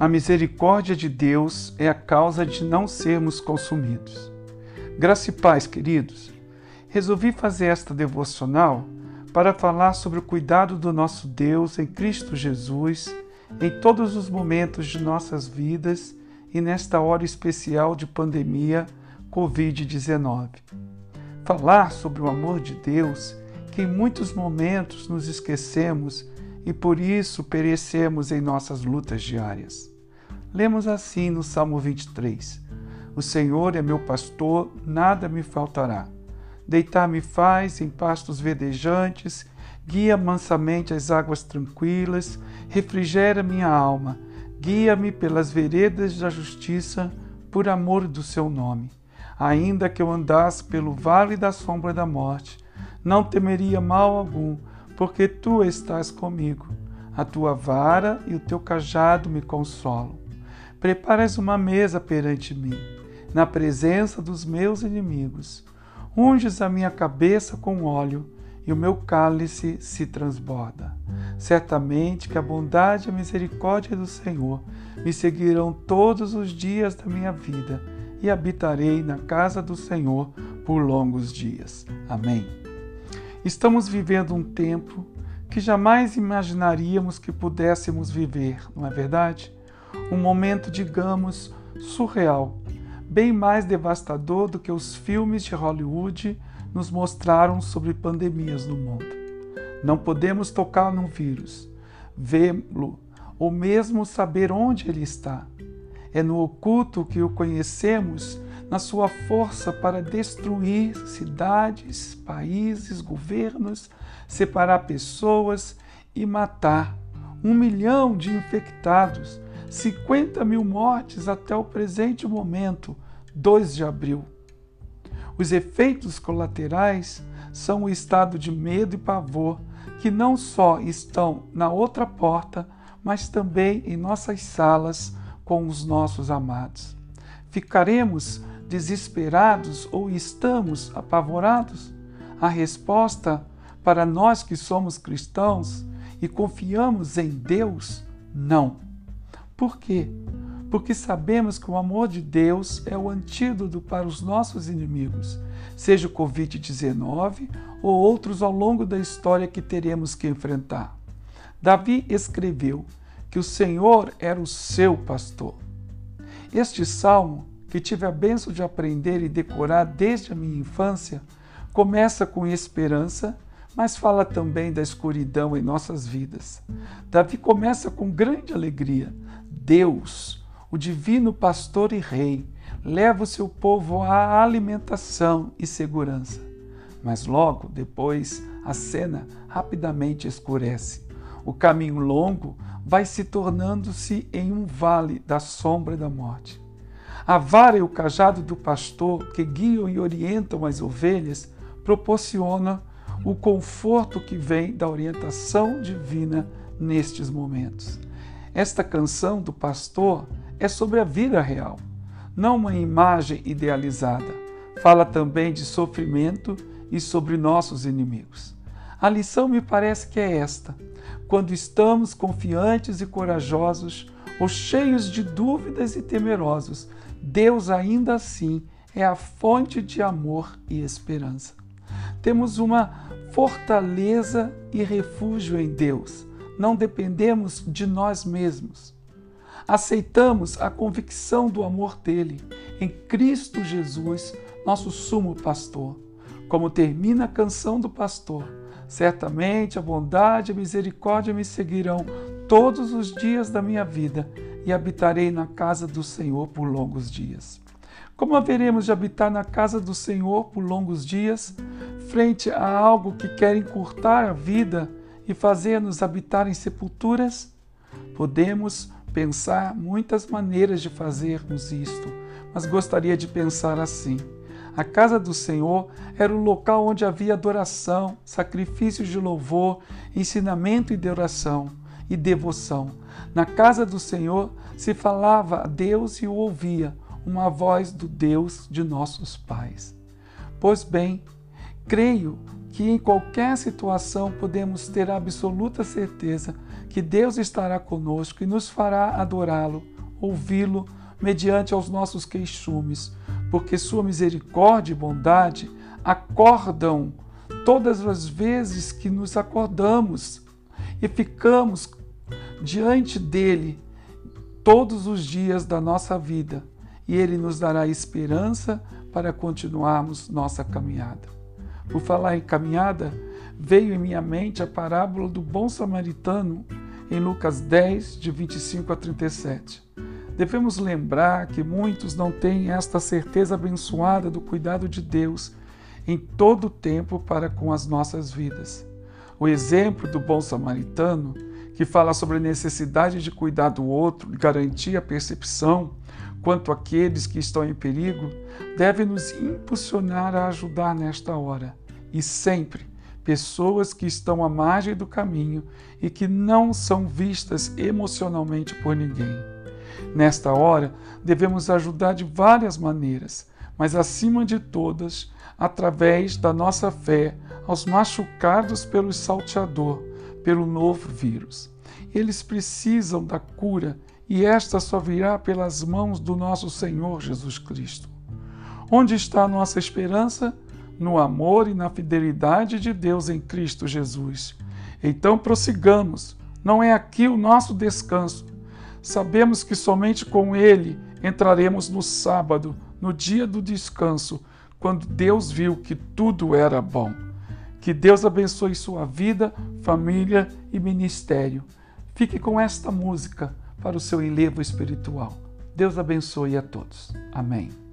A misericórdia de Deus é a causa de não sermos consumidos. Graça e paz, queridos. Resolvi fazer esta devocional para falar sobre o cuidado do nosso Deus em Cristo Jesus em todos os momentos de nossas vidas e nesta hora especial de pandemia Covid-19. Falar sobre o amor de Deus que em muitos momentos nos esquecemos e por isso perecemos em nossas lutas diárias. Lemos assim no Salmo 23: O Senhor é meu pastor, nada me faltará. Deitar-me faz em pastos verdejantes, guia mansamente as águas tranquilas, refrigera minha alma, guia-me pelas veredas da justiça, por amor do seu nome. Ainda que eu andasse pelo vale da sombra da morte, não temeria mal algum, porque tu estás comigo. A tua vara e o teu cajado me consolam. Preparas uma mesa perante mim, na presença dos meus inimigos. Unges a minha cabeça com óleo e o meu cálice se transborda. Certamente que a bondade e a misericórdia do Senhor me seguirão todos os dias da minha vida e habitarei na casa do Senhor por longos dias. Amém. Estamos vivendo um tempo que jamais imaginaríamos que pudéssemos viver, não é verdade? Um momento, digamos, surreal, bem mais devastador do que os filmes de Hollywood nos mostraram sobre pandemias no mundo. Não podemos tocar no vírus, vê-lo ou mesmo saber onde ele está. É no oculto que o conhecemos na sua força para destruir cidades, países, governos, separar pessoas e matar. Um milhão de infectados, 50 mil mortes até o presente momento, 2 de abril. Os efeitos colaterais são o estado de medo e pavor que não só estão na outra porta, mas também em nossas salas com os nossos amados. Ficaremos desesperados ou estamos apavorados? A resposta para nós que somos cristãos e confiamos em Deus, não. Por quê? Porque sabemos que o amor de Deus é o antídoto para os nossos inimigos, seja o Covid-19 ou outros ao longo da história que teremos que enfrentar. Davi escreveu que o Senhor era o seu pastor. Este salmo que tive a benção de aprender e decorar desde a minha infância, começa com esperança, mas fala também da escuridão em nossas vidas. Davi começa com grande alegria. Deus, o divino pastor e rei, leva o seu povo à alimentação e segurança. Mas logo depois a cena rapidamente escurece. O caminho longo vai se tornando-se em um vale da sombra da morte. A vara e o cajado do pastor que guiam e orientam as ovelhas proporciona o conforto que vem da orientação divina nestes momentos. Esta canção do pastor é sobre a vida real, não uma imagem idealizada. Fala também de sofrimento e sobre nossos inimigos. A lição me parece que é esta: quando estamos confiantes e corajosos, ou cheios de dúvidas e temerosos, Deus ainda assim é a fonte de amor e esperança. Temos uma fortaleza e refúgio em Deus. Não dependemos de nós mesmos. Aceitamos a convicção do amor dele em Cristo Jesus, nosso sumo pastor. Como termina a canção do pastor, certamente a bondade e a misericórdia me seguirão todos os dias da minha vida e habitarei na casa do Senhor por longos dias. Como haveremos de habitar na casa do Senhor por longos dias, frente a algo que quer encurtar a vida e fazer-nos habitar em sepulturas? Podemos pensar muitas maneiras de fazermos isto, mas gostaria de pensar assim. A casa do Senhor era o local onde havia adoração, sacrifícios de louvor, ensinamento e de oração e devoção. Na casa do Senhor se falava a Deus e o ouvia, uma voz do Deus de nossos pais. Pois bem, creio que em qualquer situação podemos ter absoluta certeza que Deus estará conosco e nos fará adorá-lo, ouvi-lo mediante aos nossos queixumes, porque sua misericórdia e bondade acordam todas as vezes que nos acordamos e ficamos diante dele todos os dias da nossa vida, e ele nos dará esperança para continuarmos nossa caminhada. Por falar em caminhada, veio em minha mente a parábola do bom samaritano em Lucas 10, de 25 a 37. Devemos lembrar que muitos não têm esta certeza abençoada do cuidado de Deus em todo o tempo para com as nossas vidas. O exemplo do bom samaritano, que fala sobre a necessidade de cuidar do outro e garantir a percepção quanto àqueles que estão em perigo, deve nos impulsionar a ajudar nesta hora e sempre pessoas que estão à margem do caminho e que não são vistas emocionalmente por ninguém. Nesta hora, devemos ajudar de várias maneiras, mas acima de todas, através da nossa fé aos machucados pelo salteador, pelo novo vírus. Eles precisam da cura e esta só virá pelas mãos do nosso Senhor Jesus Cristo. Onde está a nossa esperança? No amor e na fidelidade de Deus em Cristo Jesus. Então prossigamos, não é aqui o nosso descanso. Sabemos que somente com Ele entraremos no sábado, no dia do descanso, quando Deus viu que tudo era bom. Que Deus abençoe sua vida, família e ministério. Fique com esta música para o seu enlevo espiritual. Deus abençoe a todos. Amém.